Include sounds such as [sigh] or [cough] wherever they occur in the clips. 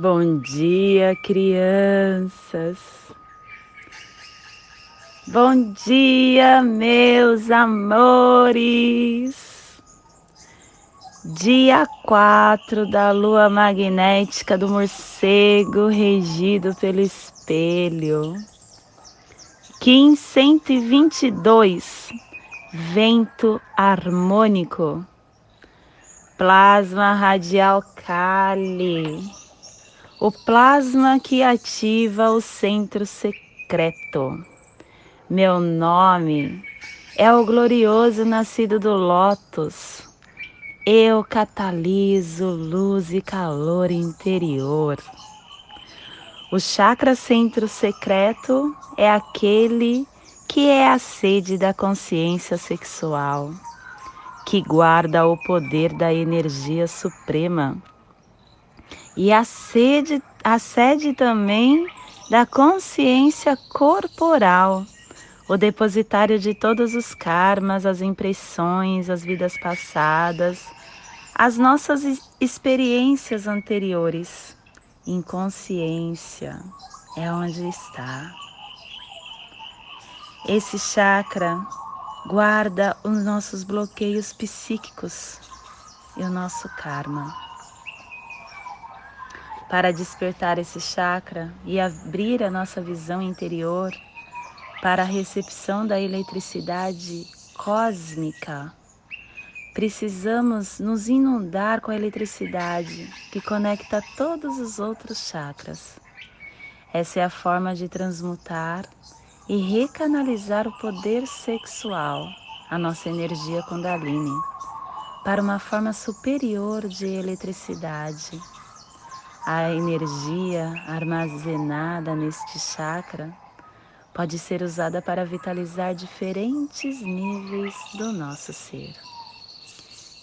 Bom dia, crianças. Bom dia, meus amores. Dia 4 da lua magnética do morcego, regido pelo espelho. Kim 122, vento harmônico. Plasma radial Kali o plasma que ativa o centro secreto. Meu nome é o glorioso nascido do Lótus. Eu cataliso luz e calor interior. O chakra centro secreto é aquele que é a sede da consciência sexual, que guarda o poder da energia suprema e a sede, a sede também da consciência corporal, o depositário de todos os karmas, as impressões, as vidas passadas, as nossas experiências anteriores. Inconsciência é onde está. Esse chakra guarda os nossos bloqueios psíquicos e o nosso karma para despertar esse chakra e abrir a nossa visão interior para a recepção da eletricidade cósmica. Precisamos nos inundar com a eletricidade que conecta todos os outros chakras. Essa é a forma de transmutar e recanalizar o poder sexual, a nossa energia Kundalini, para uma forma superior de eletricidade a energia armazenada neste chakra pode ser usada para vitalizar diferentes níveis do nosso ser.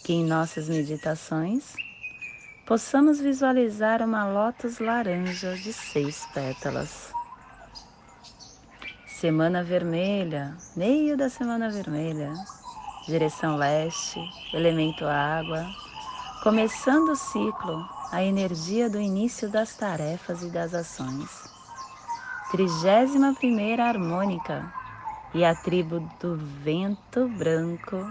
Que em nossas meditações possamos visualizar uma lótus laranja de seis pétalas. Semana vermelha, meio da semana vermelha, direção leste, elemento água, começando o ciclo a energia do início das tarefas e das ações. Trigésima primeira harmônica e a tribo do vento branco,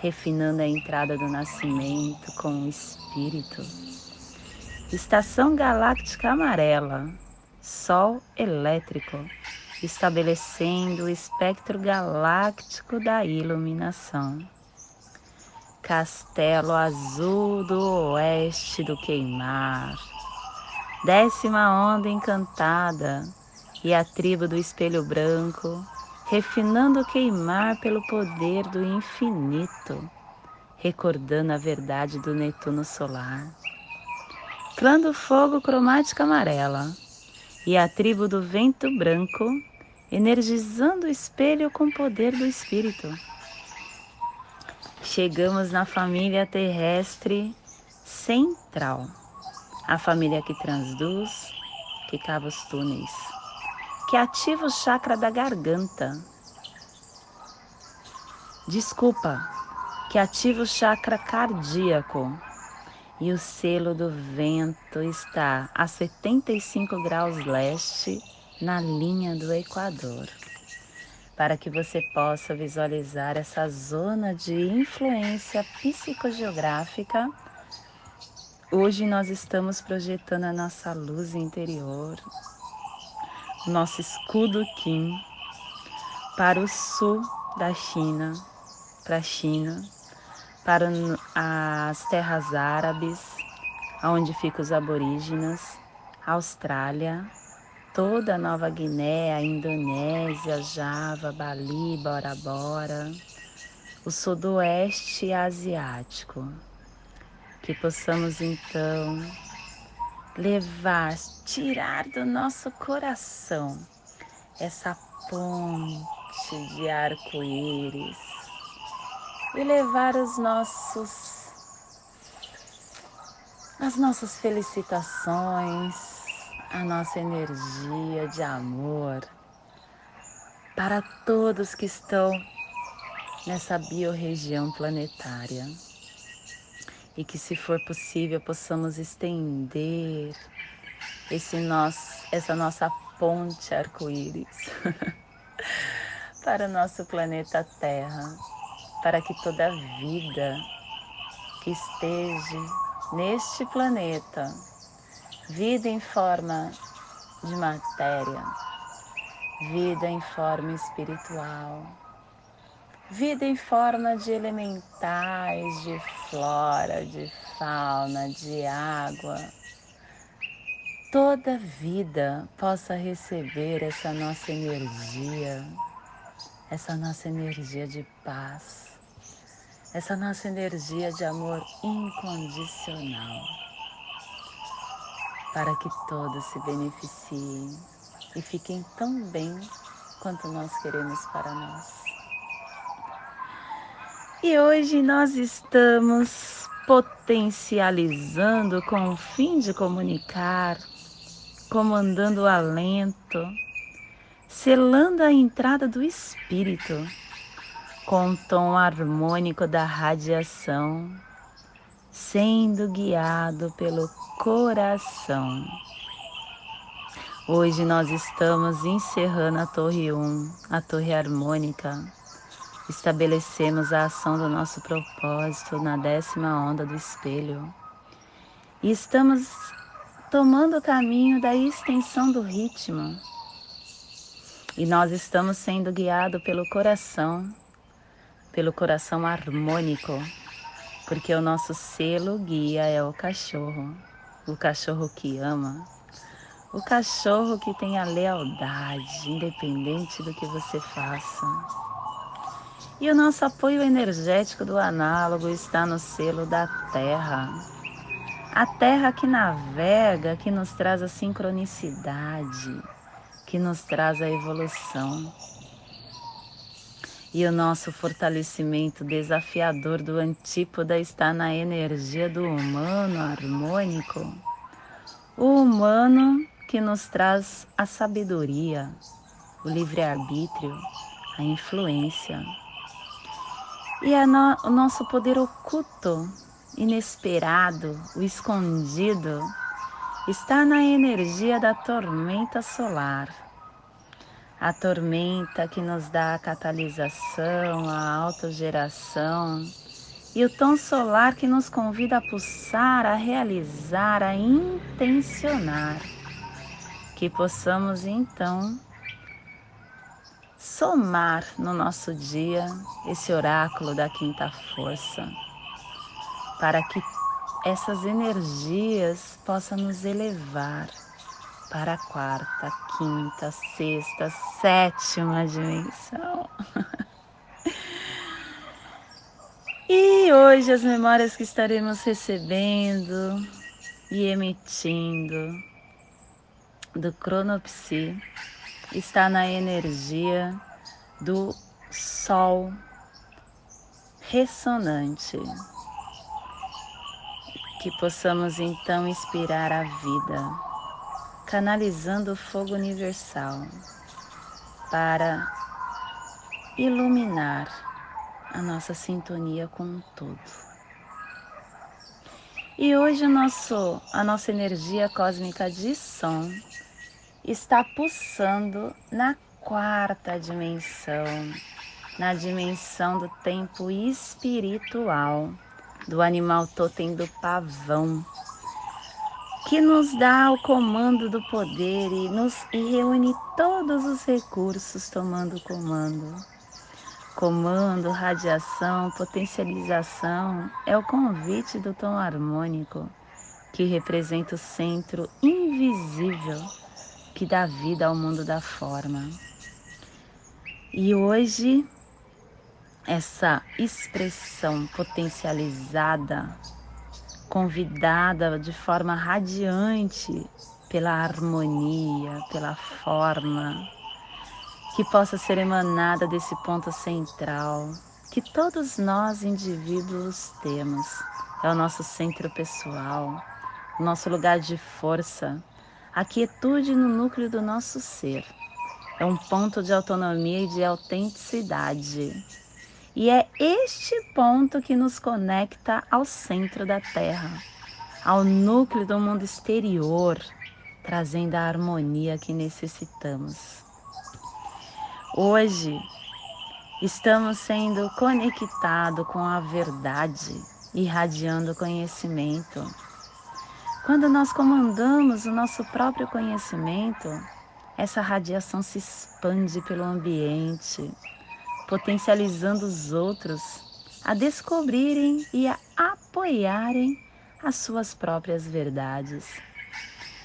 refinando a entrada do nascimento com o espírito. Estação galáctica amarela, sol elétrico, estabelecendo o espectro galáctico da iluminação Castelo Azul do Oeste do Queimar, décima onda encantada e a tribo do espelho branco, refinando o queimar pelo poder do infinito, recordando a verdade do Netuno solar. Clã do fogo cromática amarela e a tribo do vento branco, energizando o espelho com o poder do espírito chegamos na família terrestre central, a família que transduz, que cava os túneis, que ativa o chakra da garganta. Desculpa, que ativa o chakra cardíaco. E o selo do vento está a 75 graus leste na linha do Equador para que você possa visualizar essa zona de influência psicogeográfica. Hoje nós estamos projetando a nossa luz interior, nosso escudo Kim, para o sul da China, para a China, para as terras árabes, onde ficam os aborígenas, Austrália, toda a Nova Guiné, a Indonésia, Java, Bali, Bora Bora, o sudoeste asiático. Que possamos então levar, tirar do nosso coração essa ponte de arco-íris e levar os nossos as nossas felicitações, a nossa energia de amor para todos que estão nessa biorregião planetária. E que, se for possível, possamos estender esse nosso, essa nossa ponte arco-íris [laughs] para o nosso planeta Terra, para que toda vida que esteja neste planeta, vida em forma de matéria, vida em forma espiritual, vida em forma de elementais, de flora, de fauna, de água, toda vida possa receber essa nossa energia, essa nossa energia de paz, essa nossa energia de amor incondicional, para que todos se beneficiem e fiquem tão bem quanto nós queremos para nós. E hoje nós estamos potencializando com o fim de comunicar, comandando o alento, selando a entrada do espírito com o tom harmônico da radiação, sendo guiado pelo coração. Hoje nós estamos encerrando a Torre 1, a Torre Harmônica. Estabelecemos a ação do nosso propósito na décima onda do espelho. E estamos tomando o caminho da extensão do ritmo. E nós estamos sendo guiados pelo coração, pelo coração harmônico, porque o nosso selo guia é o cachorro, o cachorro que ama, o cachorro que tem a lealdade, independente do que você faça. E o nosso apoio energético do análogo está no selo da Terra. A Terra que navega, que nos traz a sincronicidade, que nos traz a evolução. E o nosso fortalecimento desafiador do antípoda está na energia do humano harmônico. O humano que nos traz a sabedoria, o livre-arbítrio, a influência. E no, o nosso poder oculto, inesperado, o escondido, está na energia da tormenta solar. A tormenta que nos dá a catalisação, a autogeração e o tom solar que nos convida a pulsar, a realizar, a intencionar. Que possamos então somar no nosso dia esse oráculo da quinta força, para que essas energias possam nos elevar para a quarta, quinta, sexta, sétima dimensão. [laughs] E hoje as memórias que estaremos recebendo e emitindo do cronopsi está na energia do sol ressonante. Que possamos então inspirar a vida, canalizando o fogo universal para iluminar a nossa sintonia com o todo. E hoje o nosso, a nossa energia cósmica de som está pulsando na quarta dimensão, na dimensão do tempo espiritual, do animal totem do pavão, que nos dá o comando do poder e, nos, e reúne todos os recursos tomando comando Comando, radiação, potencialização é o convite do tom harmônico que representa o centro invisível que dá vida ao mundo da forma. E hoje, essa expressão potencializada, convidada de forma radiante pela harmonia, pela forma, que possa ser emanada desse ponto central que todos nós indivíduos temos. É o nosso centro pessoal, nosso lugar de força, a quietude no núcleo do nosso ser. É um ponto de autonomia e de autenticidade. E é este ponto que nos conecta ao centro da Terra, ao núcleo do mundo exterior, trazendo a harmonia que necessitamos. Hoje estamos sendo conectados com a verdade, irradiando conhecimento. Quando nós comandamos o nosso próprio conhecimento, essa radiação se expande pelo ambiente, potencializando os outros a descobrirem e a apoiarem as suas próprias verdades.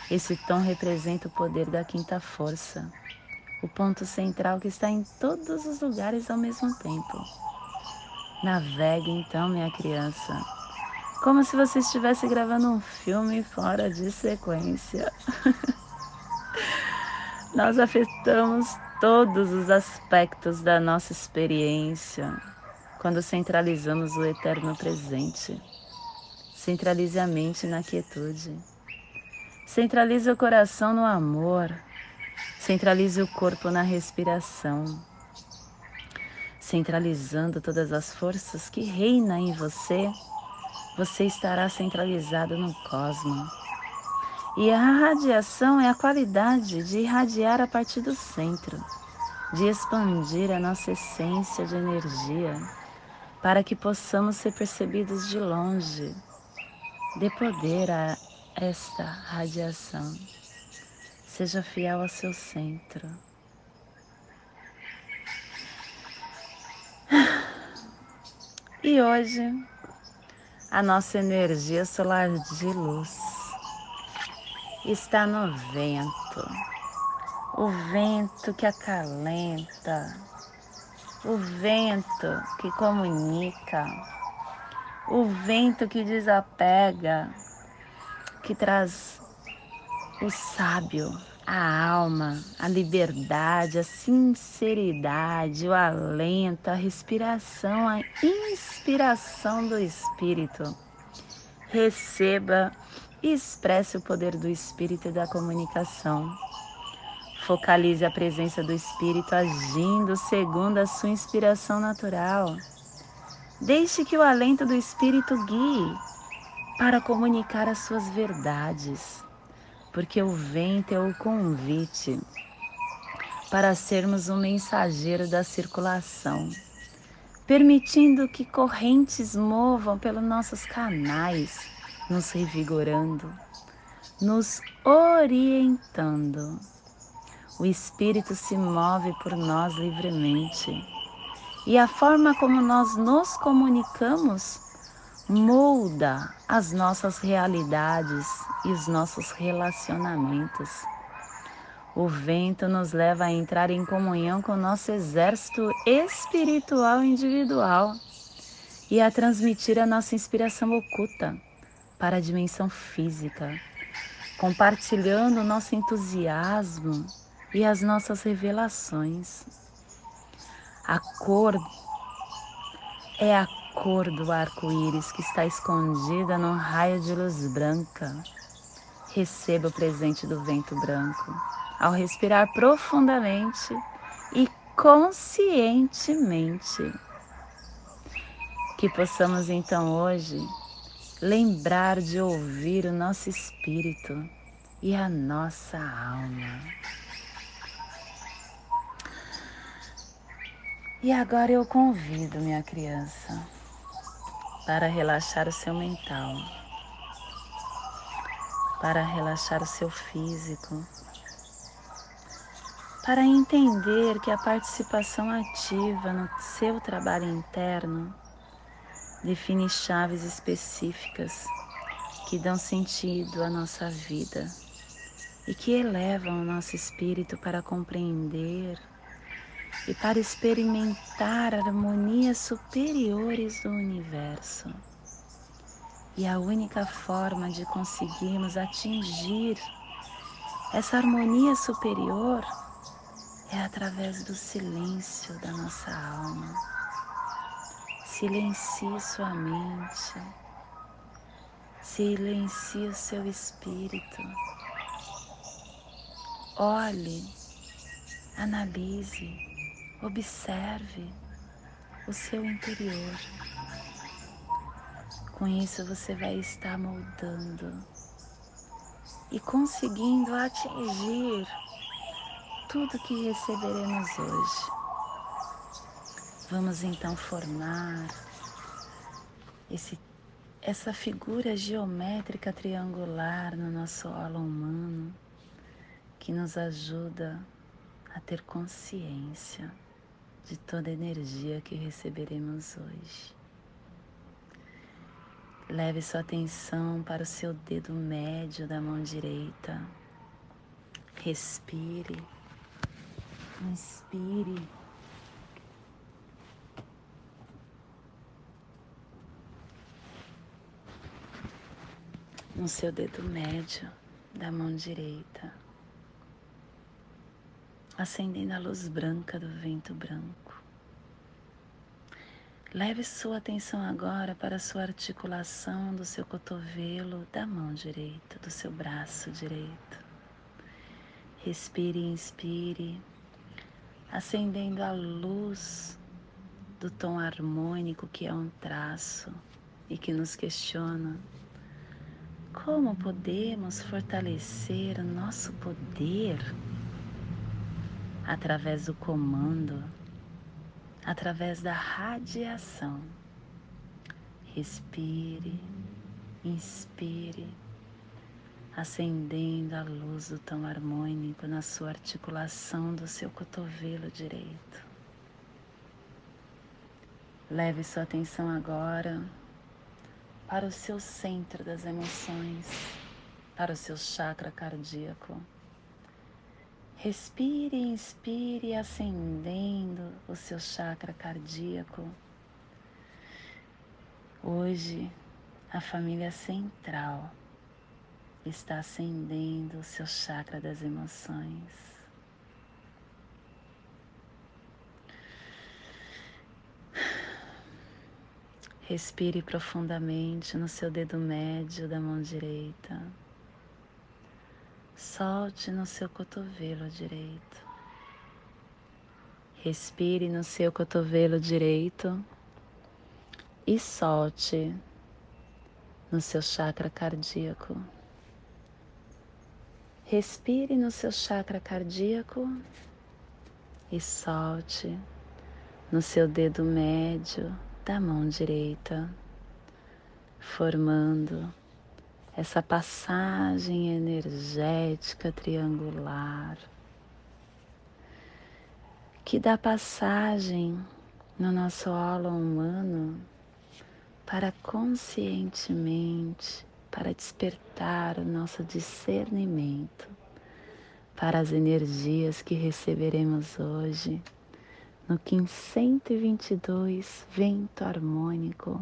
Esse tom representa o poder da quinta força, o ponto central que está em todos os lugares ao mesmo tempo. Navegue então, minha criança, como se você estivesse gravando um filme fora de sequência. [laughs] Nós afetamos todos os aspectos da nossa experiência quando centralizamos o eterno presente. Centralize a mente na quietude. Centralize o coração no amor Centralize o corpo na respiração, centralizando todas as forças que reinam em você, você estará centralizado no cosmos. E a radiação é a qualidade de irradiar a partir do centro, de expandir a nossa essência de energia, para que possamos ser percebidos de longe, de poder a esta radiação. Seja fiel ao seu centro. E hoje, a nossa energia solar de luz está no vento. O vento que acalenta, o vento que comunica, o vento que desapega, que traz o sábio, a alma, a liberdade, a sinceridade, o alento, a respiração, a inspiração do Espírito. Receba e expresse o poder do Espírito e da comunicação. Focalize a presença do Espírito agindo segundo a sua inspiração natural. Deixe que o alento do Espírito guie para comunicar as suas verdades porque o vento é o convite para sermos um mensageiro da circulação, permitindo que correntes movam pelos nossos canais, nos revigorando, nos orientando. O Espírito se move por nós livremente e a forma como nós nos comunicamos molda as nossas realidades e os nossos relacionamentos. O vento nos leva a entrar em comunhão com nosso exército espiritual individual e a transmitir a nossa inspiração oculta para a dimensão física, compartilhando o nosso entusiasmo e as nossas revelações. A cor é a cor do arco-íris que está escondida num raio de luz branca. Receba o presente do vento branco ao respirar profundamente e conscientemente. Que possamos então hoje lembrar de ouvir o nosso espírito e a nossa alma. E agora eu convido minha criança para relaxar o seu mental, para relaxar o seu físico, para entender que a participação ativa no seu trabalho interno define chaves específicas que dão sentido à nossa vida e que elevam o nosso espírito para compreender e para experimentar harmonias superiores do universo. E a única forma de conseguirmos atingir essa harmonia superior é através do silêncio da nossa alma. Silencie sua mente, silencie o seu espírito. Olhe, analise Observe o seu interior. Com isso você vai estar moldando e conseguindo atingir tudo que receberemos hoje. Vamos então formar esse, essa figura geométrica triangular no nosso holo humano que nos ajuda a ter consciência de toda a energia que receberemos hoje. Leve sua atenção para o seu dedo médio da mão direita. Respire, inspire. No seu dedo médio da mão direita acendendo a luz branca do vento branco. Leve sua atenção agora para a sua articulação do seu cotovelo da mão direita, do seu braço direito. Respire e inspire, acendendo a luz do tom harmônico que é um traço e que nos questiona como podemos fortalecer o nosso poder através do comando, através da radiação. Respire, inspire, acendendo a luz do tom harmônico na sua articulação do seu cotovelo direito. Leve sua atenção agora para o seu centro das emoções, para o seu chakra cardíaco. Respire e inspire, acendendo o seu chakra cardíaco. Hoje, a família central está acendendo o seu chakra das emoções. Respire profundamente no seu dedo médio da mão direita. Solte no seu cotovelo direito. Respire no seu cotovelo direito e solte no seu chakra cardíaco. Respire no seu chakra cardíaco e solte no seu dedo médio da mão direita, formando essa passagem energética triangular que dá passagem no nosso holo humano para conscientemente, para despertar o nosso discernimento para as energias que receberemos hoje no Kim 122 Vento Harmônico,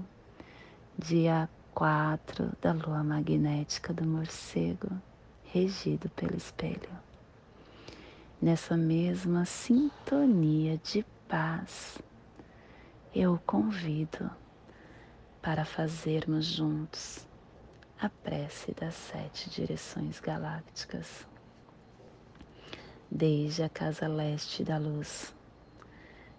dia 4 da lua magnética do morcego, regido pelo espelho. Nessa mesma sintonia de paz, eu o convido para fazermos juntos a prece das sete direções galácticas. Desde a casa leste da luz,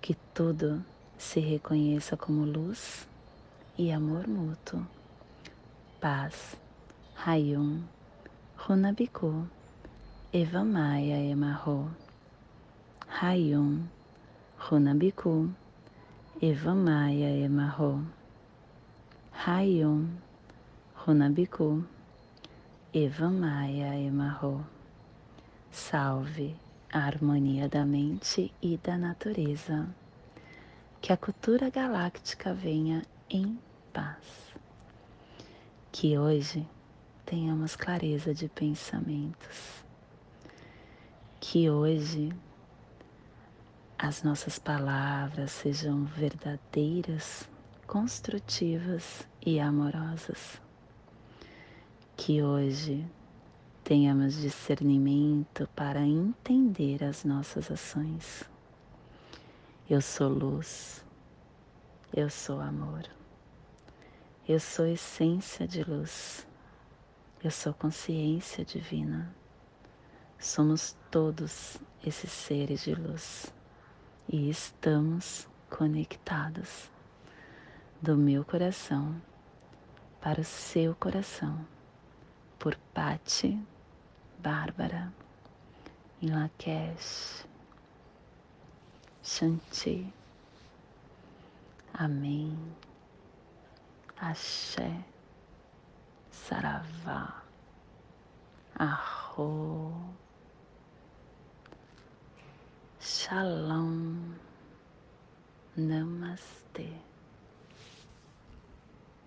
Que tudo se reconheça como luz e amor mútuo. Paz, Rayum, Runabiku, Eva Maia Emarro. Rayum, Runabiku, Eva Maia Emarro. Rayum, Runabiku, Eva Maia Emarro. Salve a harmonia da mente e da natureza. Que a cultura galáctica venha em paz. Que hoje tenhamos clareza de pensamentos. Que hoje as nossas palavras sejam verdadeiras, construtivas e amorosas. Que hoje tenhamos discernimento para entender as nossas ações. Eu sou luz, eu sou amor, eu sou essência de luz, eu sou consciência divina. Somos todos esses seres de luz e estamos conectados do meu coração para o seu coração por Pati Bárbara, em Lakesh, Shanti. Amém. Axé, Saravá, Arro, Shalom, Namastê.